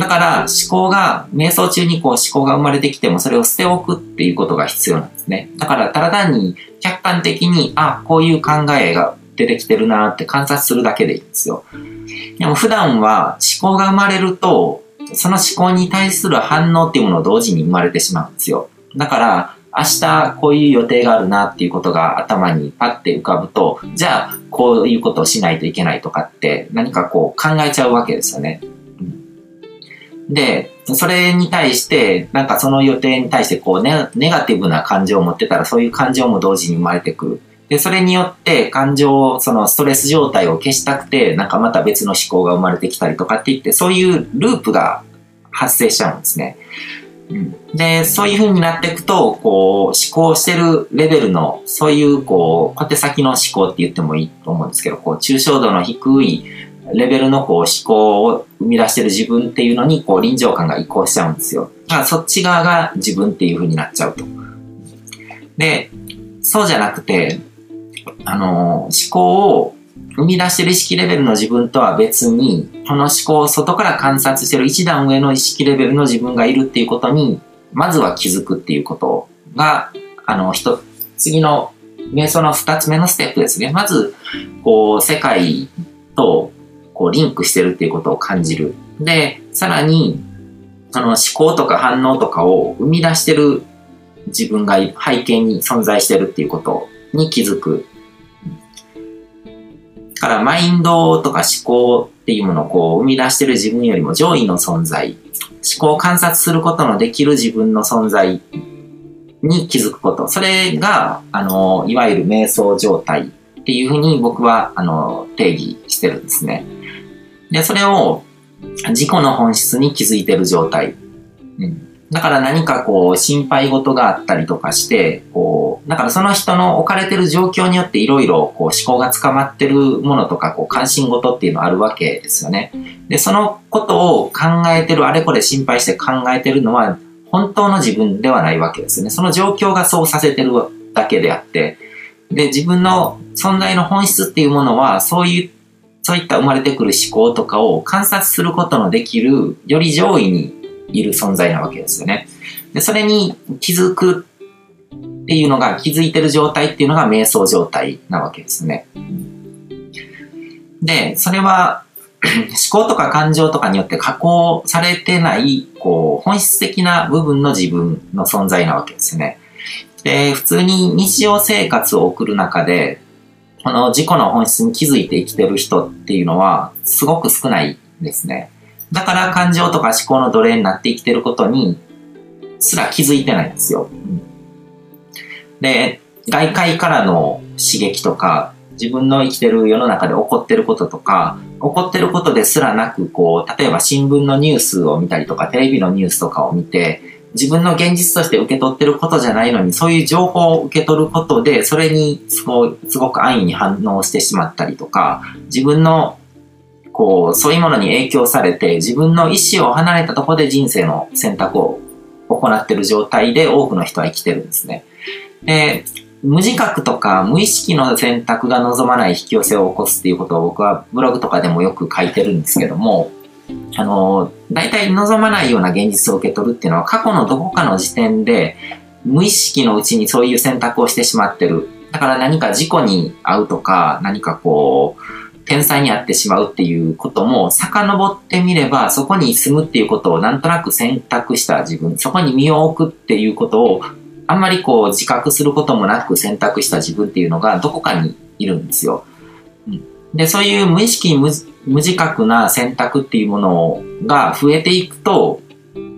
だから思考が、瞑想中にこう思考が生まれてきてもそれを捨ておくっていうことが必要なんですね。だからただ単に客観的に、あ、こういう考えが出てきてるなって観察するだけでいいんですよ。でも普段は思考が生まれると、その思考に対する反応っていうものを同時に生まれてしまうんですよ。だから、明日こういう予定があるなっていうことが頭にパッて浮かぶと、じゃあこういうことをしないといけないとかって何かこう考えちゃうわけですよね。で、それに対して、なんかその予定に対してこうネネガティブな感情を持ってたらそういう感情も同時に生まれてくる。で、それによって感情を、そのストレス状態を消したくて、なんかまた別の思考が生まれてきたりとかって言って、そういうループが発生しちゃうんですね。うん、で、そういう風になっていくと、こう、思考してるレベルの、そういう、こう、小手先の思考って言ってもいいと思うんですけど、こう、抽象度の低いレベルのこう思考を生み出してる自分っていうのに、こう、臨場感が移行しちゃうんですよ。だからそっち側が自分っていう風になっちゃうと。で、そうじゃなくて、あの、思考を生み出してる意識レベルの自分とは別に、この思考を外から観察してる一段上の意識レベルの自分がいるっていうことに、まずは気づくっていうことが、あの、一、次の瞑想の二つ目のステップですね。まず、こう、世界と、こう、リンクしてるっていうことを感じる。で、さらに、その思考とか反応とかを生み出してる自分が背景に存在してるっていうことに気づく。からマインドとか思考っていうものをこう生み出してる自分よりも上位の存在、思考を観察することのできる自分の存在に気づくこと。それが、あの、いわゆる瞑想状態っていうふうに僕は、あの、定義してるんですね。で、それを自己の本質に気づいてる状態。うんだから何かこう心配事があったりとかして、こう、だからその人の置かれてる状況によっていろいろこう思考が捕まってるものとかこう関心事っていうのあるわけですよね。で、そのことを考えてる、あれこれ心配して考えてるのは本当の自分ではないわけですよね。その状況がそうさせてるだけであって、で、自分の存在の本質っていうものはそういうそういった生まれてくる思考とかを観察することのできる、より上位にいる存在なわけですよね。で、それに気づくっていうのが、気づいてる状態っていうのが瞑想状態なわけですね。で、それは 思考とか感情とかによって加工されてない、こう、本質的な部分の自分の存在なわけですね。で、普通に日常生活を送る中で、この自己の本質に気づいて生きてる人っていうのは、すごく少ないですね。だから感情とか思考の奴隷になって生きてることにすら気づいてないんですよ。うんで、外界からの刺激とか、自分の生きてる世の中で起こってることとか、起こってることですらなく、こう、例えば新聞のニュースを見たりとか、テレビのニュースとかを見て、自分の現実として受け取ってることじゃないのに、そういう情報を受け取ることで、それにすごすごく安易に反応してしまったりとか、自分のこう、そういうものに影響されて、自分の意思を離れたところで人生の選択を行っている状態で多くの人は生きてるんですね。で、無自覚とか無意識の選択が望まない引き寄せを起こすっていうことを僕はブログとかでもよく書いてるんですけども、あの、大体望まないような現実を受け取るっていうのは過去のどこかの時点で無意識のうちにそういう選択をしてしまってる。だから何か事故に遭うとか、何かこう、天才に会ってしまうっていうことも遡ってみれば、そこに住むっていうことをなんとなく選択した自分、そこに身を置くっていうことをあんまりこう自覚することもなく選択した自分っていうのがどこかにいるんですよ。で、そういう無意識無自覚な選択っていうものが増えていくと、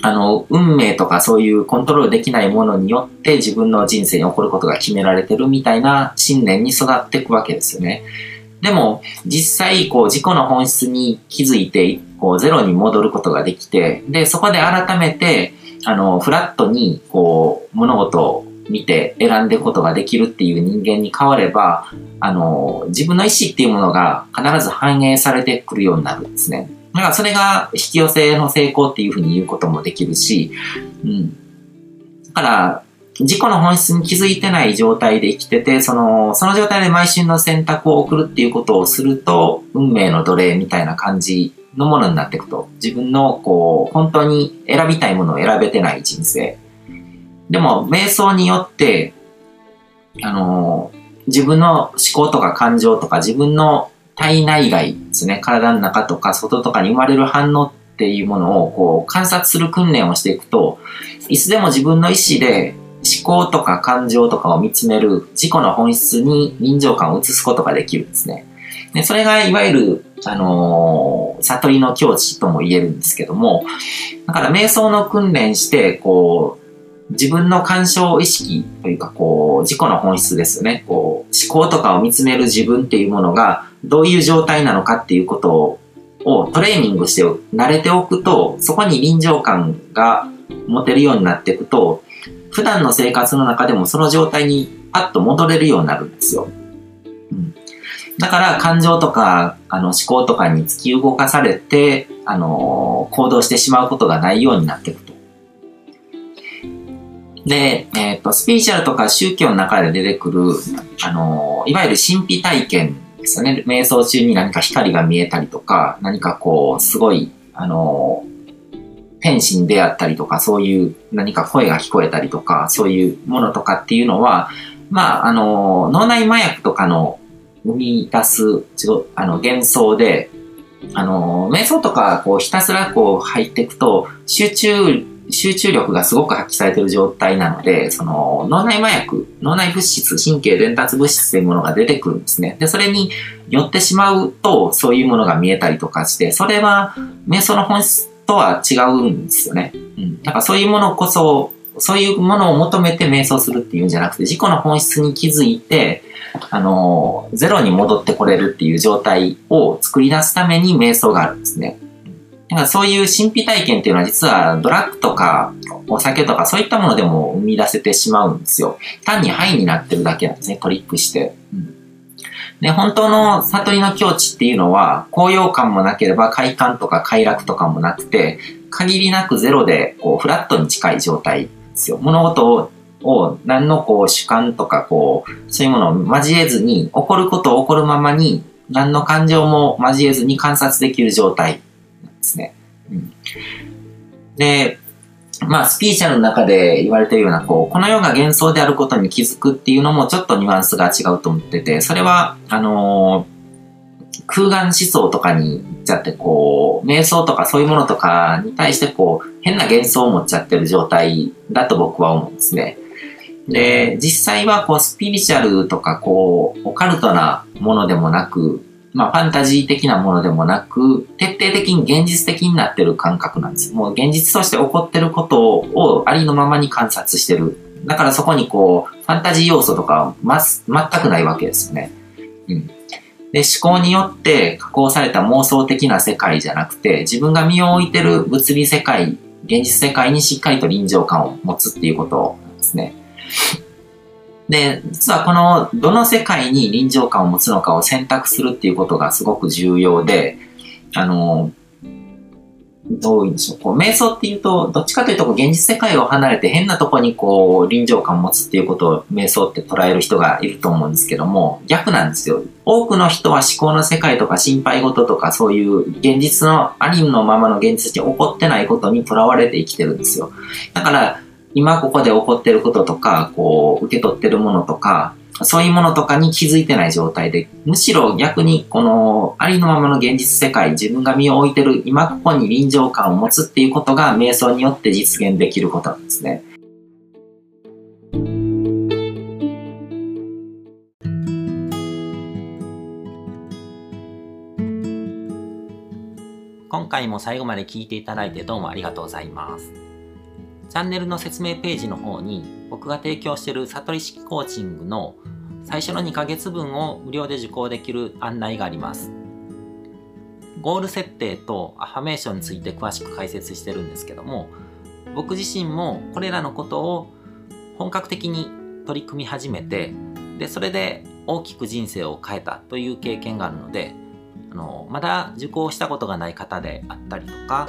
あの、運命とかそういうコントロールできないものによって自分の人生に起こることが決められてるみたいな信念に育っていくわけですよね。でも、実際、こう、自己の本質に気づいて、こう、ゼロに戻ることができて、で、そこで改めて、あの、フラットに、こう、物事を見て選んでいくことができるっていう人間に変われば、あの、自分の意思っていうものが必ず反映されてくるようになるんですね。だからそれが引き寄せの成功っていうふうに言うこともできるし、うん。だから、自己の本質に気づいてない状態で生きてて、その、その状態で毎週の選択を送るっていうことをすると、運命の奴隷みたいな感じのものになっていくと。自分の、こう、本当に選びたいものを選べてない人生。でも、瞑想によって、あの自分の思考とか感情とか自分の体内外ですね、体の中とか外とかに生まれる反応っていうものをこう観察する訓練をしていくと、いつでも自分の意思で思考とか感情とかを見つめる自己の本質に臨場感を移すことができるんですね。でそれがいわゆる、あのー、悟りの境地とも言えるんですけども、だから瞑想の訓練して、こう、自分の干渉意識というか、こう、自己の本質ですよね。こう、思考とかを見つめる自分っていうものが、どういう状態なのかっていうことをトレーニングして慣れておくと、そこに臨場感が持てるようになっていくと、普段の生活の中でもその状態にパッと戻れるようになるんですよ。うん、だから感情とかあの思考とかに突き動かされて、あのー、行動してしまうことがないようになっていく。で、えっ、ー、と、スピリチュアルとか宗教の中で出てくる、あのー、いわゆる神秘体験ですよね。瞑想中に何か光が見えたりとか、何かこう、すごい、あの、天使に出会ったりとか、そういう何か声が聞こえたりとか、そういうものとかっていうのは、まあ、あの、脳内麻薬とかの生み出す、あの、幻想で、あの、瞑想とか、こう、ひたすらこう入っていくと、集中集中力がすごく発揮されている状態なので、その脳内麻薬、脳内物質、神経伝達物質というものが出てくるんですね。で、それに寄ってしまうと、そういうものが見えたりとかして、それは瞑想の本質とは違うんですよね。うん。だからそういうものこそ、そういうものを求めて瞑想するっていうんじゃなくて、自己の本質に気づいて、あの、ゼロに戻ってこれるっていう状態を作り出すために瞑想があるんですね。なんかそういう神秘体験っていうのは実はドラッグとかお酒とかそういったものでも生み出せてしまうんですよ。単にハイになってるだけなんですね、トリックして。うん、で、本当の悟りの境地っていうのは、高揚感もなければ快感とか快楽とかもなくて、限りなくゼロでこうフラットに近い状態ですよ。物事をを何のこう主観とかこう、そういうものを交えずに、起こることを起こるままに、何の感情も交えずに観察できる状態ですね。うん、で、まあ、スピーチャルの中で言われてるような、こう、この世が幻想であることに気づくっていうのもちょっとニュアンスが違うと思ってて、それは、あのー、空眼思想とかに行っちゃって、こう、瞑想とかそういうものとかに対して、こう、変な幻想を持っちゃってる状態だと僕は思うんですね。で、実際は、こう、スピリチュアルとか、こう、オカルトなものでもなく、まあ、ファンタジー的なものでもなく、徹底的に現実的になってる感覚なんです。もう現実として起こってることをありのままに観察してる。だからそこにこう、ファンタジー要素とかま、全くないわけですよね。うん。で、思考によって加工された妄想的な世界じゃなくて、自分が身を置いてる物理世界、現実世界にしっかりと臨場感を持つっていうことなんですね。で、実はこの、どの世界に臨場感を持つのかを選択するっていうことがすごく重要で、あの、どういうんでしょう。こう、瞑想っていうと、どっちかというと、現実世界を離れて変なとこにこう、臨場感を持つっていうことを瞑想って捉える人がいると思うんですけども、逆なんですよ。多くの人は思考の世界とか心配事とかそういう現実のありのままの現実に起こってないことにとらわれて生きてるんですよ。だから、今ここで起こってることとか、こう、受け取ってるものとか、そういうものとかに気づいてない状態で、むしろ逆にこのありのままの現実世界、自分が身を置いてる今ここに臨場感を持つっていうことが瞑想によって実現できることなんですね。今回も最後まで聞いていただいてどうもありがとうございます。チャンネルの説明ページの方に僕が提供している悟り式コーチングの最初の2ヶ月分を無料で受講できる案内があります。ゴール設定とアファメーションについて詳しく解説してるんですけども、僕自身もこれらのことを本格的に取り組み始めて、で、それで大きく人生を変えたという経験があるので、あの、まだ受講したことがない方であったりとか、